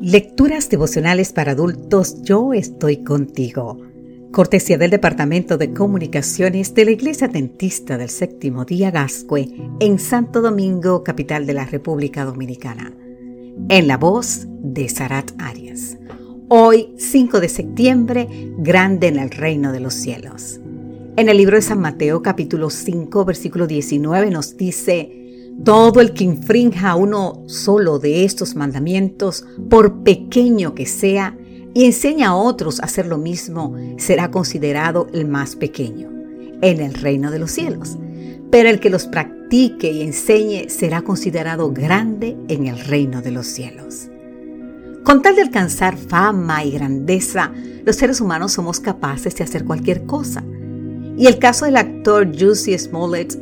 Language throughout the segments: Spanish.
Lecturas devocionales para adultos Yo estoy contigo. Cortesía del Departamento de Comunicaciones de la Iglesia Dentista del Séptimo Día Gascue en Santo Domingo, capital de la República Dominicana. En la voz de Sarat Arias. Hoy, 5 de septiembre, grande en el reino de los cielos. En el libro de San Mateo capítulo 5 versículo 19 nos dice, todo el que infrinja uno solo de estos mandamientos, por pequeño que sea, y enseña a otros a hacer lo mismo, será considerado el más pequeño en el reino de los cielos. Pero el que los practique y enseñe será considerado grande en el reino de los cielos. Con tal de alcanzar fama y grandeza, los seres humanos somos capaces de hacer cualquier cosa. Y el caso del actor Jussie Smollett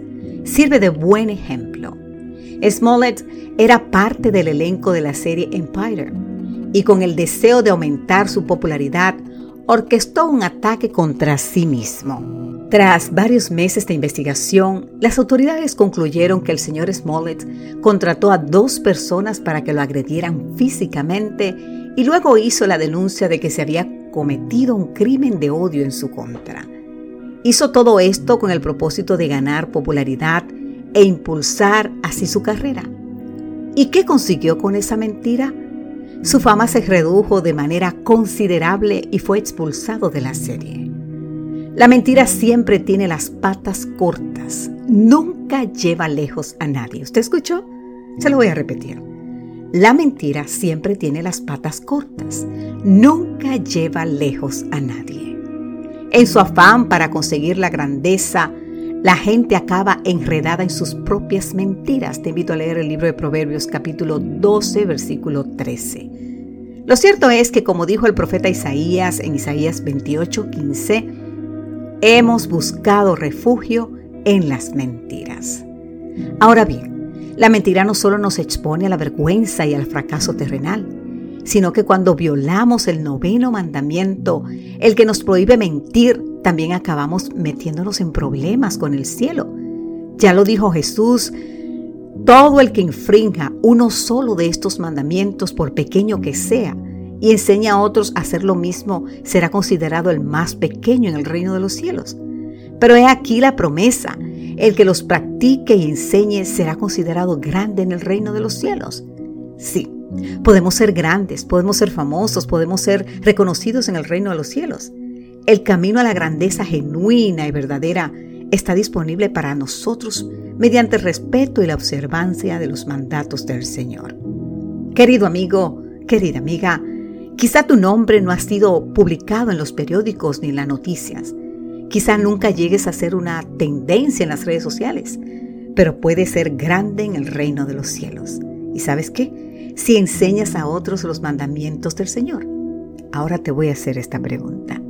sirve de buen ejemplo. Smollett era parte del elenco de la serie Empire y con el deseo de aumentar su popularidad, orquestó un ataque contra sí mismo. Tras varios meses de investigación, las autoridades concluyeron que el señor Smollett contrató a dos personas para que lo agredieran físicamente y luego hizo la denuncia de que se había cometido un crimen de odio en su contra. Hizo todo esto con el propósito de ganar popularidad e impulsar así su carrera. ¿Y qué consiguió con esa mentira? Su fama se redujo de manera considerable y fue expulsado de la serie. La mentira siempre tiene las patas cortas, nunca lleva lejos a nadie. ¿Usted escuchó? Se lo voy a repetir. La mentira siempre tiene las patas cortas, nunca lleva lejos a nadie. En su afán para conseguir la grandeza, la gente acaba enredada en sus propias mentiras. Te invito a leer el libro de Proverbios capítulo 12, versículo 13. Lo cierto es que, como dijo el profeta Isaías en Isaías 28, 15, hemos buscado refugio en las mentiras. Ahora bien, la mentira no solo nos expone a la vergüenza y al fracaso terrenal, sino que cuando violamos el noveno mandamiento, el que nos prohíbe mentir, también acabamos metiéndonos en problemas con el cielo. Ya lo dijo Jesús, todo el que infrinja uno solo de estos mandamientos, por pequeño que sea, y enseña a otros a hacer lo mismo, será considerado el más pequeño en el reino de los cielos. Pero he aquí la promesa, el que los practique y enseñe será considerado grande en el reino de los cielos. Sí, podemos ser grandes, podemos ser famosos, podemos ser reconocidos en el reino de los cielos. El camino a la grandeza genuina y verdadera está disponible para nosotros mediante el respeto y la observancia de los mandatos del Señor. Querido amigo, querida amiga, quizá tu nombre no ha sido publicado en los periódicos ni en las noticias. Quizá nunca llegues a ser una tendencia en las redes sociales, pero puedes ser grande en el reino de los cielos. ¿Y sabes qué? Si enseñas a otros los mandamientos del Señor. Ahora te voy a hacer esta pregunta.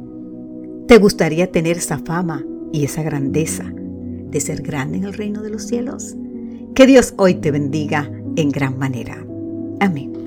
¿Te gustaría tener esa fama y esa grandeza de ser grande en el reino de los cielos? Que Dios hoy te bendiga en gran manera. Amén.